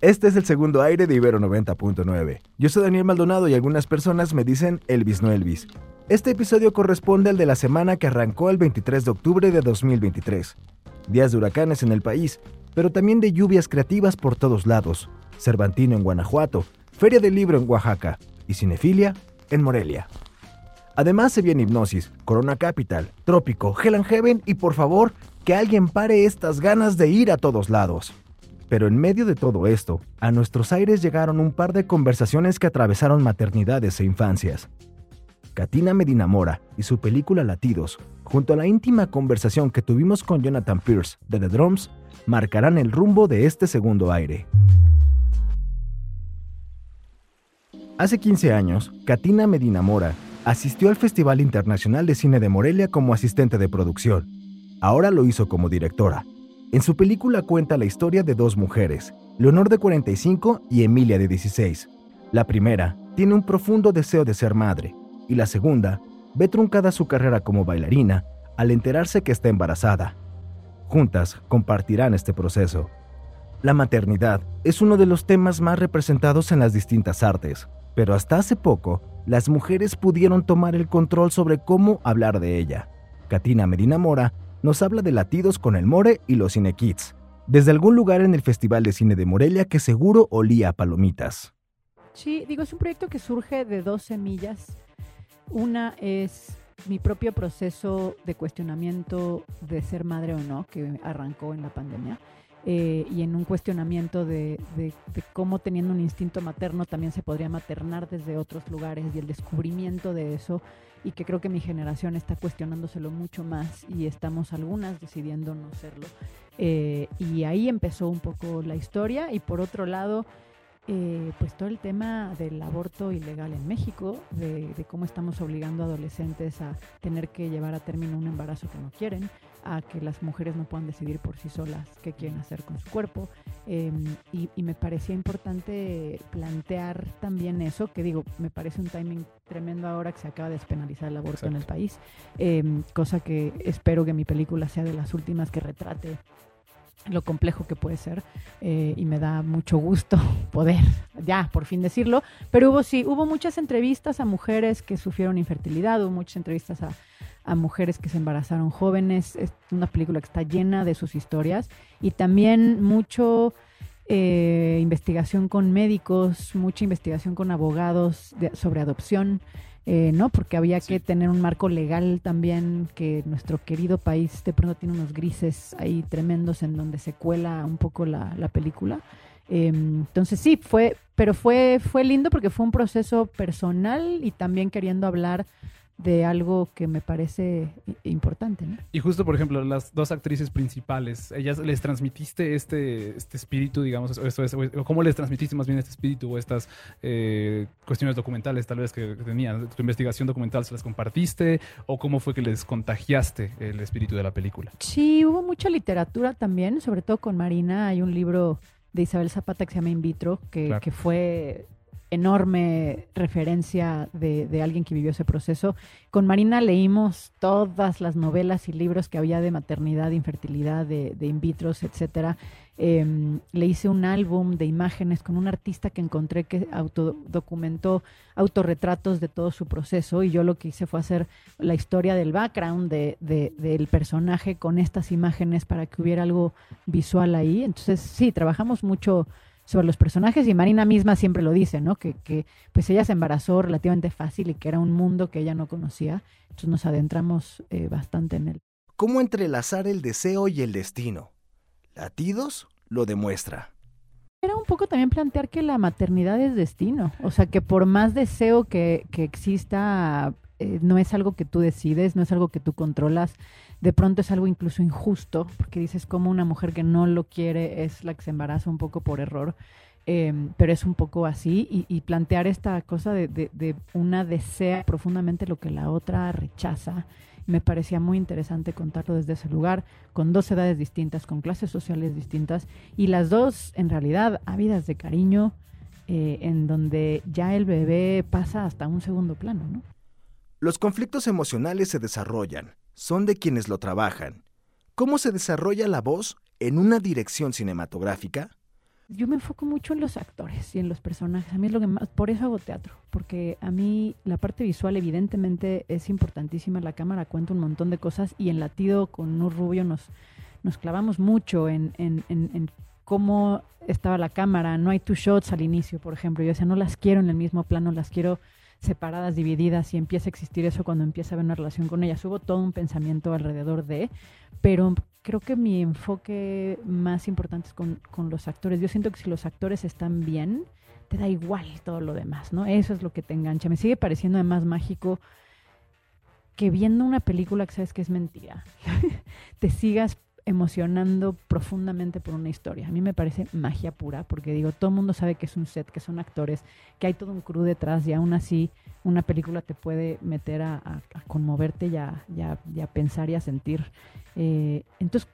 Este es el segundo aire de Ibero 90.9. Yo soy Daniel Maldonado y algunas personas me dicen Elvis no Elvis. Este episodio corresponde al de la semana que arrancó el 23 de octubre de 2023. Días de huracanes en el país, pero también de lluvias creativas por todos lados. Cervantino en Guanajuato, Feria del Libro en Oaxaca y Cinefilia en Morelia. Además se viene Hipnosis, Corona Capital, Trópico, Hell Heaven y por favor, que alguien pare estas ganas de ir a todos lados. Pero en medio de todo esto, a nuestros aires llegaron un par de conversaciones que atravesaron maternidades e infancias. Katina Medina Mora y su película Latidos, junto a la íntima conversación que tuvimos con Jonathan Pierce de The Drums, marcarán el rumbo de este segundo aire. Hace 15 años, Katina Medina Mora asistió al Festival Internacional de Cine de Morelia como asistente de producción. Ahora lo hizo como directora. En su película cuenta la historia de dos mujeres, Leonor de 45 y Emilia de 16. La primera tiene un profundo deseo de ser madre y la segunda ve truncada su carrera como bailarina al enterarse que está embarazada. Juntas compartirán este proceso. La maternidad es uno de los temas más representados en las distintas artes, pero hasta hace poco las mujeres pudieron tomar el control sobre cómo hablar de ella. Katina Medina Mora nos habla de latidos con el More y los Cine Kids, desde algún lugar en el Festival de Cine de Morelia que seguro olía a palomitas. Sí, digo, es un proyecto que surge de dos semillas. Una es mi propio proceso de cuestionamiento de ser madre o no, que arrancó en la pandemia. Eh, y en un cuestionamiento de, de, de, cómo teniendo un instinto materno también se podría maternar desde otros lugares y el descubrimiento de eso y que creo que mi generación está cuestionándoselo mucho más y estamos algunas decidiendo no serlo. Eh, y ahí empezó un poco la historia y por otro lado, eh, pues todo el tema del aborto ilegal en México, de, de, cómo estamos obligando a adolescentes a tener que llevar a término un embarazo que no quieren, a que las mujeres no puedan decidir por sí solas qué quieren hacer con su cuerpo. Eh, y, y, me parecía importante plantear también eso, que digo, me parece un timing tremendo ahora que se acaba de despenalizar el aborto Exacto. en el país, eh, cosa que espero que mi película sea de las últimas que retrate lo complejo que puede ser eh, y me da mucho gusto poder ya por fin decirlo, pero hubo sí, hubo muchas entrevistas a mujeres que sufrieron infertilidad, hubo muchas entrevistas a, a mujeres que se embarazaron jóvenes, es una película que está llena de sus historias y también mucho eh, investigación con médicos, mucha investigación con abogados de, sobre adopción, eh, ¿no? Porque había sí. que tener un marco legal también, que nuestro querido país de pronto tiene unos grises ahí tremendos en donde se cuela un poco la, la película. Eh, entonces sí, fue, pero fue, fue lindo porque fue un proceso personal y también queriendo hablar de algo que me parece importante. ¿no? Y justo, por ejemplo, las dos actrices principales, ellas les transmitiste este, este espíritu, digamos, esto es, o cómo les transmitiste más bien este espíritu o estas eh, cuestiones documentales tal vez que tenían, tu investigación documental se las compartiste o cómo fue que les contagiaste el espíritu de la película. Sí, hubo mucha literatura también, sobre todo con Marina, hay un libro de Isabel Zapata que se llama In Vitro, que, claro. que fue enorme referencia de, alguien que vivió ese proceso. Con Marina leímos todas las novelas y libros que había de maternidad, de infertilidad, de, de in vitros, etcétera. Eh, le hice un álbum de imágenes con un artista que encontré que autodocumentó autorretratos de todo su proceso y yo lo que hice fue hacer la historia del background de, del personaje con estas imágenes para que hubiera algo visual ahí. Entonces, sí, trabajamos mucho sobre los personajes y Marina misma siempre lo dice, ¿no? Que, que, pues ella se embarazó relativamente fácil y que era un mundo que ella no conocía. Entonces nos adentramos eh, bastante en él. ¿Cómo entrelazar el deseo y el destino? Latidos lo demuestra. Era un poco también plantear que la maternidad es destino, o sea que por más deseo que, que exista eh, no es algo que tú decides, no es algo que tú controlas. De pronto es algo incluso injusto, porque dices como una mujer que no lo quiere es la que se embaraza un poco por error. Em, pero es un poco así y, plantear esta cosa de, de, de, una desea profundamente lo que la otra rechaza. Me parecía muy interesante contarlo desde ese lugar, con dos edades distintas, con clases sociales distintas y las dos en realidad ávidas de cariño, eh, en donde ya el bebé pasa hasta un segundo plano, ¿no? Los conflictos emocionales se desarrollan, son de quienes lo trabajan. ¿Cómo se desarrolla la voz en una dirección cinematográfica? Yo me enfoco mucho en los actores y en los personajes. A mí es lo que más, por eso hago teatro, porque a mí la parte visual evidentemente es importantísima. La cámara cuenta un montón de cosas y en Latido con un rubio nos, nos clavamos mucho en, en, en, en cómo estaba la cámara. No hay two shots al inicio, por ejemplo. Yo decía, no las quiero en el mismo plano, las quiero separadas, divididas, y empieza a existir eso cuando empieza a haber una relación con ellas. Hubo todo un pensamiento alrededor de, pero creo que mi enfoque más importante es con, con, los actores. Yo siento que si los actores están bien, te da igual todo lo demás, ¿no? Eso es lo que te engancha. Me sigue pareciendo además mágico que viendo una película que sabes que es mentira, te sigas emocionando profundamente por una historia. A mí me parece magia pura, porque digo, todo el mundo sabe que es un set, que son actores, que hay todo un crew detrás y aún así una película te puede meter a, a, a conmoverte y a, y, a, pensar y a sentir. Eh, entonces,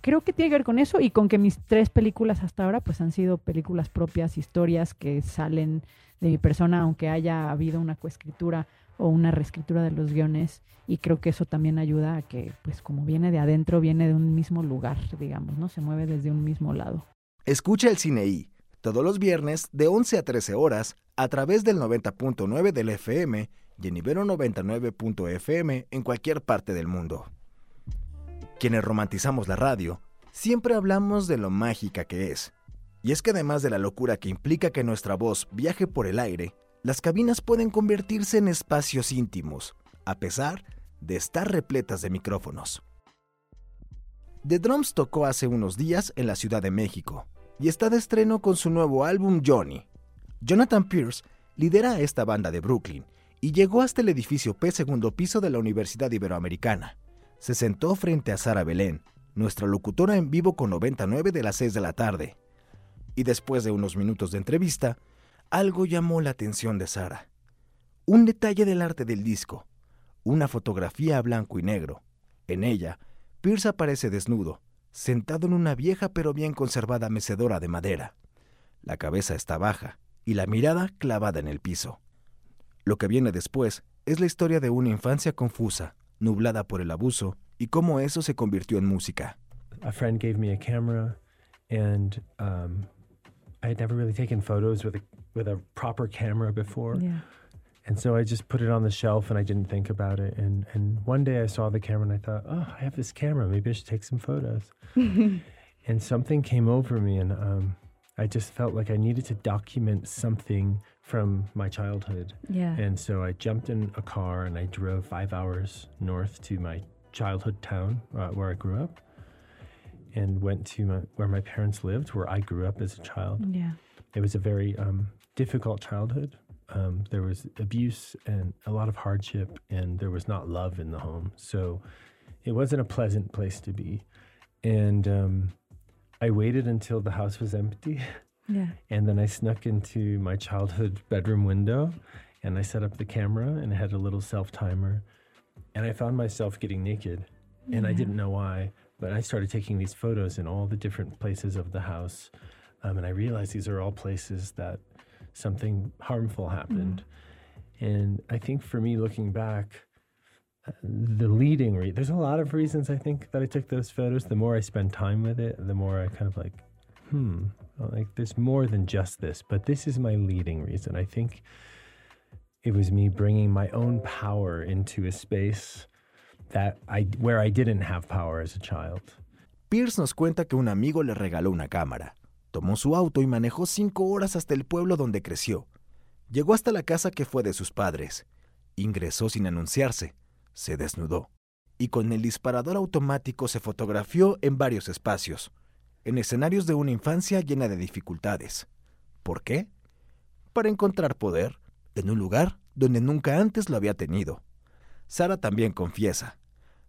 creo que tiene que ver con eso y con que mis tres películas hasta ahora pues han sido películas propias, historias que salen de mi persona, aunque haya habido una coescritura o una reescritura de los guiones y creo que eso también ayuda a que pues como viene de adentro, viene de un mismo lugar, digamos, ¿no? Se mueve desde un mismo lado. Escucha el Cine I todos los viernes de 11 a 13 horas a través del 90.9 del FM y en Ibero 99.fm en cualquier parte del mundo. Quienes romantizamos la radio, siempre hablamos de lo mágica que es. Y es que además de la locura que implica que nuestra voz viaje por el aire, las cabinas pueden convertirse en espacios íntimos, a pesar de estar repletas de micrófonos. The Drums tocó hace unos días en la Ciudad de México y está de estreno con su nuevo álbum Johnny. Jonathan Pierce lidera esta banda de Brooklyn y llegó hasta el edificio P segundo piso de la Universidad Iberoamericana. Se sentó frente a Sara Belén, nuestra locutora en vivo con 99 de las 6 de la tarde. Y después de unos minutos de entrevista, algo llamó la atención de Sara. Un detalle del arte del disco, una fotografía a blanco y negro. En ella, Pierce aparece desnudo, sentado en una vieja pero bien conservada mecedora de madera. La cabeza está baja y la mirada clavada en el piso. Lo que viene después es la historia de una infancia confusa, nublada por el abuso y cómo eso se convirtió en música. Me I had never really taken photos with a with a proper camera before. Yeah. And so I just put it on the shelf and I didn't think about it. And and one day I saw the camera and I thought, oh, I have this camera. Maybe I should take some photos. and something came over me and um, I just felt like I needed to document something from my childhood. Yeah. And so I jumped in a car and I drove five hours north to my childhood town uh, where I grew up and went to my, where my parents lived, where I grew up as a child. Yeah. It was a very um, difficult childhood. Um, there was abuse and a lot of hardship, and there was not love in the home. So it wasn't a pleasant place to be. And um, I waited until the house was empty. Yeah. And then I snuck into my childhood bedroom window and I set up the camera and had a little self timer. And I found myself getting naked. And I didn't know why, but I started taking these photos in all the different places of the house. Um, and I realized these are all places that something harmful happened. And I think for me, looking back, uh, the leading re- there's a lot of reasons I think that I took those photos. The more I spend time with it, the more I kind of like, hmm, like there's more than just this, but this is my leading reason. I think it was me bringing my own power into a space where I didn't have power as a child. Pierce nos cuenta que un amigo le regaló una cámara. Tomó su auto y manejó cinco horas hasta el pueblo donde creció. Llegó hasta la casa que fue de sus padres. Ingresó sin anunciarse. Se desnudó. Y con el disparador automático se fotografió en varios espacios. En escenarios de una infancia llena de dificultades. ¿Por qué? Para encontrar poder en un lugar donde nunca antes lo había tenido. Sara también confiesa,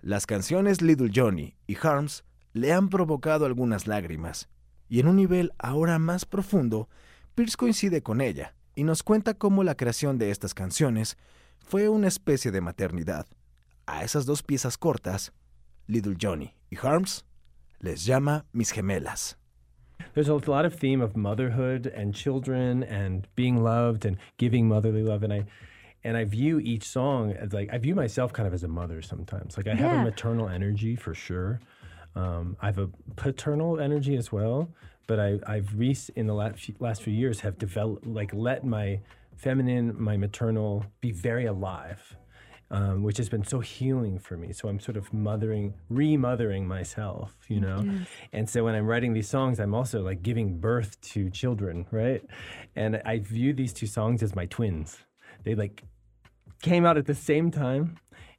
las canciones Little Johnny y Harms le han provocado algunas lágrimas, y en un nivel ahora más profundo, Pierce coincide con ella y nos cuenta cómo la creación de estas canciones fue una especie de maternidad. A esas dos piezas cortas, Little Johnny y Harms, les llama mis gemelas. There's a lot of theme of motherhood and children and being loved and giving motherly love, and I and I view each song as like I view myself kind of as a mother sometimes. Like I have Yeah. a maternal energy for sure. Um, I have a paternal energy as well, but I, I've rec- in the last few, last few years have developed like let my feminine, my maternal be very alive, um, which has been so healing for me. So I'm sort of mothering, remothering myself, you know. And so when I'm writing these songs, I'm also like giving birth to children, right? And I view these two songs as my twins. They like came out at the same time.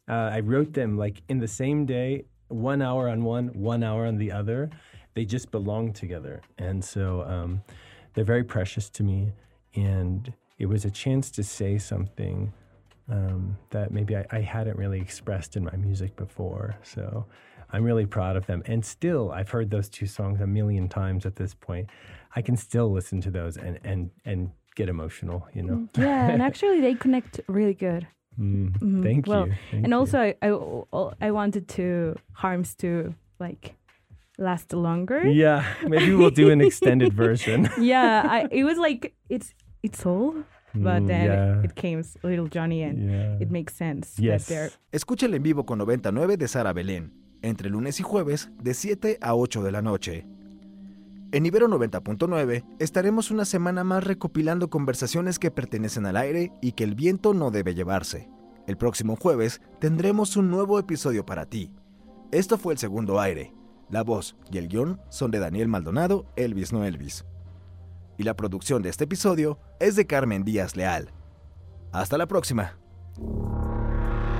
Uh, I wrote them like in the same day, one hour on one, one hour on the other. They just belong together. And so um, they're very precious to me. And it was a chance to say something um, that maybe I, I hadn't really expressed in my music before. So I'm really proud of them. And still, I've heard those two songs a million times at this point. I can still listen to those and, and, and get emotional, you know? Yeah, and actually they connect really good. Mm, Mhm. Thank Well, you. Thank and you. also, I, I I wanted to harms to like last longer. yeah, maybe we'll do an extended version. Yeah, I, it was like it's it's all, but Mm, then yeah, it came Little Johnny, and yeah. it makes sense Yes. that they're Escucha el en vivo con 99 de Sara Belén, entre lunes y jueves de 7 a 8 de la noche. En Ibero 90.9 estaremos una semana más recopilando conversaciones que pertenecen al aire y que el viento no debe llevarse. El próximo jueves tendremos un nuevo episodio para ti. Esto fue el segundo aire. La voz y el guion son de Daniel Maldonado, Elvis no Elvis. Y la producción de este episodio es de Carmen Díaz Leal. Hasta la próxima.